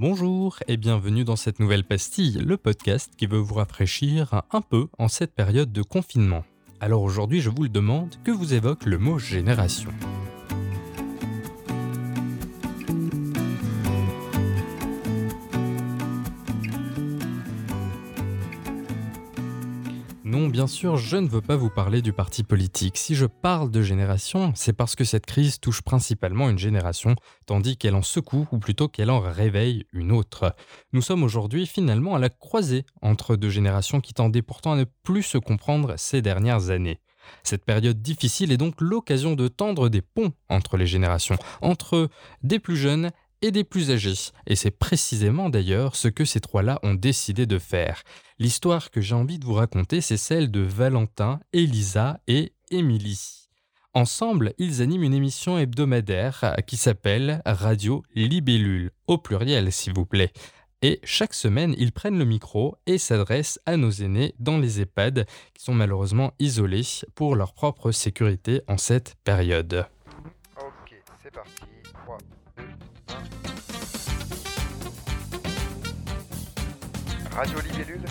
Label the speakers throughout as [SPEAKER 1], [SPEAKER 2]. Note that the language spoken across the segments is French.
[SPEAKER 1] Bonjour et bienvenue dans cette nouvelle pastille, le podcast qui veut vous rafraîchir un peu en cette période de confinement. Alors aujourd'hui, je vous le demande, que vous évoque le mot génération? Non, bien sûr, je ne veux pas vous parler du parti politique. Si je parle de génération, c'est parce que cette crise touche principalement une génération, tandis qu'elle en secoue, ou plutôt qu'elle en réveille une autre. Nous sommes aujourd'hui finalement à la croisée entre deux générations qui tendaient pourtant à ne plus se comprendre ces dernières années. Cette période difficile est donc l'occasion de tendre des ponts entre les générations, entre des plus jeunes et des plus âgés. Et c'est précisément d'ailleurs ce que ces trois-là ont décidé de faire. L'histoire que j'ai envie de vous raconter, c'est celle de Valentin, Elisa et Émilie. Ensemble, ils animent une émission hebdomadaire qui s'appelle Radio Libellule, au pluriel s'il vous plaît. Et chaque semaine, ils prennent le micro et s'adressent à nos aînés dans les EHPAD qui sont malheureusement isolés pour leur propre sécurité en cette période.
[SPEAKER 2] Ok, c'est parti. 3, 2, Radio Libellule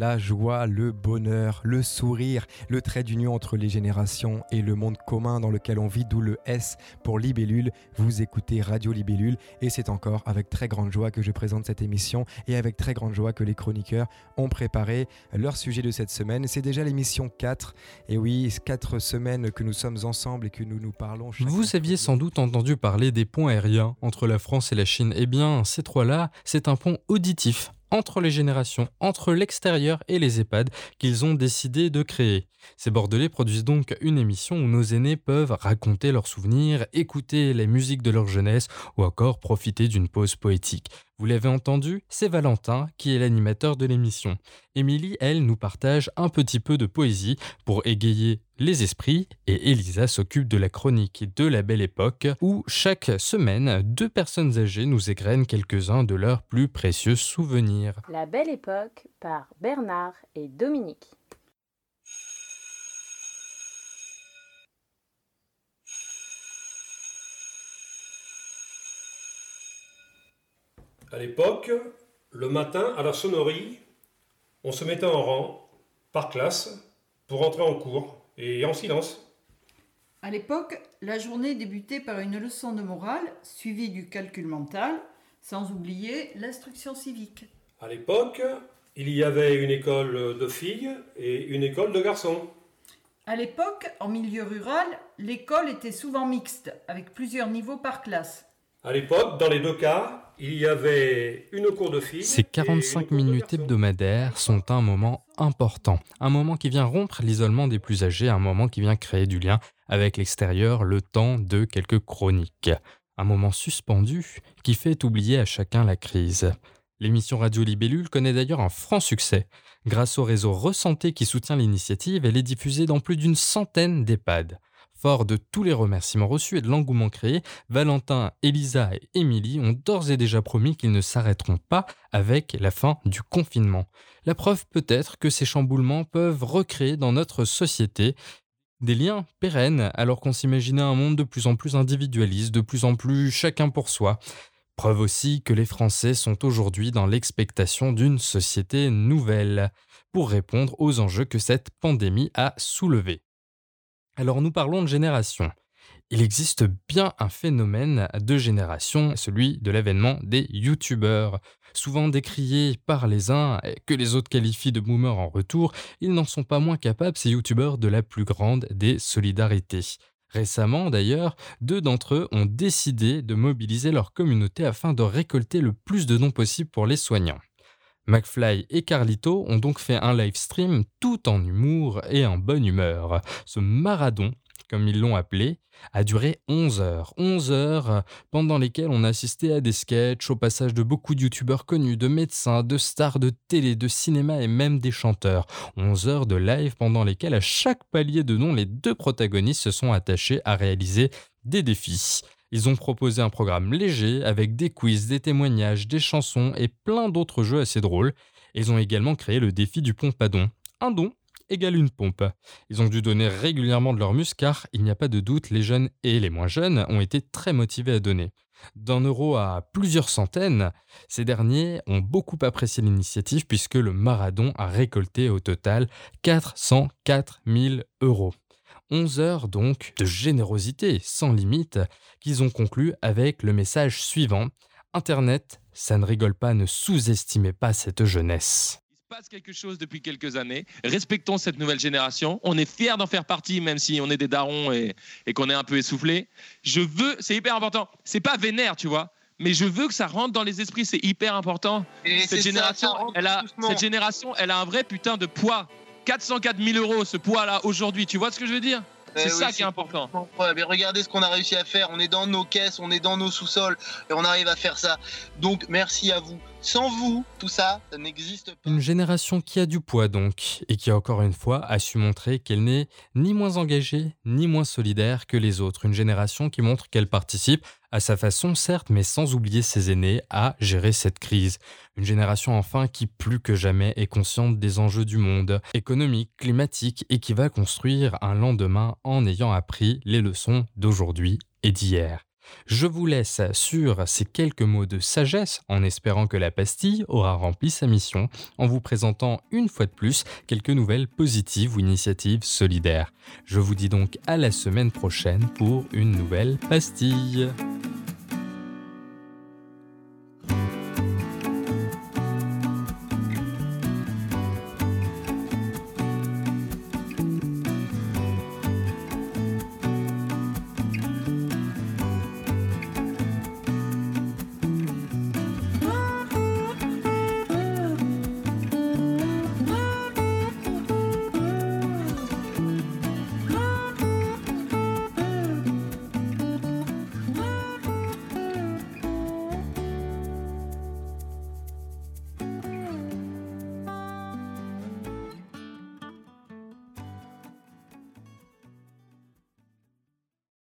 [SPEAKER 3] La joie, le bonheur, le sourire, le trait d'union entre les générations et le monde commun dans lequel on vit, d'où le S pour Libellule. Vous écoutez Radio Libellule et c'est encore avec très grande joie que je présente cette émission et avec très grande joie que les chroniqueurs ont préparé leur sujet de cette semaine. C'est déjà l'émission 4 et oui, 4 semaines que nous sommes ensemble et que nous nous parlons.
[SPEAKER 1] Vous aviez sans doute entendu parler des ponts aériens entre la France et la Chine. Eh bien, ces trois-là, c'est un pont auditif entre les générations, entre l'extérieur et les EHPAD qu'ils ont décidé de créer. Ces Bordelais produisent donc une émission où nos aînés peuvent raconter leurs souvenirs, écouter les musiques de leur jeunesse ou encore profiter d'une pause poétique. Vous l'avez entendu, c'est Valentin qui est l'animateur de l'émission. Émilie, elle, nous partage un petit peu de poésie pour égayer les esprits et Elisa s'occupe de la chronique de la belle époque où chaque semaine, deux personnes âgées nous égrènent quelques-uns de leurs plus précieux souvenirs.
[SPEAKER 4] La Belle Époque par Bernard et Dominique.
[SPEAKER 5] À l'époque, le matin, à la sonnerie, on se mettait en rang, par classe, pour entrer en cours, et en silence.
[SPEAKER 6] À l'époque, la journée débutait par une leçon de morale suivie du calcul mental, sans oublier l'instruction civique.
[SPEAKER 5] À l'époque, il y avait une école de filles et une école de garçons.
[SPEAKER 6] À l'époque, en milieu rural, l'école était souvent mixte, avec plusieurs niveaux par classe.
[SPEAKER 5] À l'époque, dans les deux cas, il y avait une cour de filles.
[SPEAKER 1] Ces
[SPEAKER 5] et une
[SPEAKER 1] 45
[SPEAKER 5] cour de
[SPEAKER 1] minutes hebdomadaires sont un moment important, un moment qui vient rompre l'isolement des plus âgés, un moment qui vient créer du lien avec l'extérieur, le temps de quelques chroniques. Un moment suspendu qui fait oublier à chacun la crise. L'émission Radio Libellule connaît d'ailleurs un franc succès. Grâce au réseau Ressanté qui soutient l'initiative, elle est diffusée dans plus d'une centaine d'EHPAD. Fort de tous les remerciements reçus et de l'engouement créé, Valentin, Elisa et Émilie ont d'ores et déjà promis qu'ils ne s'arrêteront pas avec la fin du confinement. La preuve peut-être que ces chamboulements peuvent recréer dans notre société des liens pérennes alors qu'on s'imaginait un monde de plus en plus individualiste, de plus en plus chacun pour soi. Preuve aussi que les Français sont aujourd'hui dans l'expectation d'une société nouvelle pour répondre aux enjeux que cette pandémie a soulevés. Alors nous parlons de génération. Il existe bien un phénomène de génération, celui de l'avènement des youtubeurs. Souvent décriés par les uns et que les autres qualifient de boomers en retour, ils n'en sont pas moins capables, ces youtubeurs, de la plus grande des solidarités. Récemment, d'ailleurs, deux d'entre eux ont décidé de mobiliser leur communauté afin de récolter le plus de dons possible pour les soignants. McFly et Carlito ont donc fait un live stream tout en humour et en bonne humeur. Ce marathon, comme ils l'ont appelé, a duré 11 heures. 11 heures pendant lesquelles on a assisté à des sketchs, au passage de beaucoup de youtubeurs connus, de médecins, de stars de télé, de cinéma et même des chanteurs. 11 heures de live pendant lesquelles à chaque palier de nom, les deux protagonistes se sont attachés à réaliser des défis. Ils ont proposé un programme léger avec des quiz, des témoignages, des chansons et plein d'autres jeux assez drôles. Ils ont également créé le défi du pompadon. Un don égale une pompe. Ils ont dû donner régulièrement de leurs muscles car il n'y a pas de doute, les jeunes et les moins jeunes ont été très motivés à donner. D'un euro à plusieurs centaines, ces derniers ont beaucoup apprécié l'initiative puisque le Maradon a récolté au total 404 000 euros. 11 heures donc de générosité sans limite qu'ils ont conclu avec le message suivant Internet, ça ne rigole pas, ne sous-estimez pas cette jeunesse
[SPEAKER 7] Il se passe quelque chose depuis quelques années. Respectons cette nouvelle génération. On est fiers d'en faire partie, même si on est des darons et, et qu'on est un peu essoufflé. Je veux, c'est hyper important. C'est pas vénère, tu vois, mais je veux que ça rentre dans les esprits. C'est hyper important.
[SPEAKER 8] Et
[SPEAKER 7] Cette
[SPEAKER 8] ça,
[SPEAKER 7] génération,
[SPEAKER 8] ça
[SPEAKER 7] elle a, cette génération, elle a un vrai putain de poids. 404 000 euros, ce poids-là, aujourd'hui. Tu vois ce que je veux dire? C'est
[SPEAKER 8] oui,
[SPEAKER 7] ça qui est important.
[SPEAKER 8] Ouais, mais regardez ce qu'on a réussi à faire. On est dans nos caisses, on est dans nos sous-sols et on arrive à faire ça. Donc merci à vous. Sans vous, tout ça, ça n'existe pas.
[SPEAKER 1] Une génération qui a du poids donc, et qui encore une fois a su montrer qu'elle n'est ni moins engagée, ni moins solidaire que les autres. Une génération qui montre qu'elle participe, à sa façon certes, mais sans oublier ses aînés, à gérer cette crise. Une génération enfin qui plus que jamais est consciente des enjeux du monde, économique, climatique, et qui va construire un lendemain en ayant appris les leçons d'aujourd'hui et d'hier. Je vous laisse sur ces quelques mots de sagesse en espérant que la pastille aura rempli sa mission en vous présentant une fois de plus quelques nouvelles positives ou initiatives solidaires. Je vous dis donc à la semaine prochaine pour une nouvelle pastille.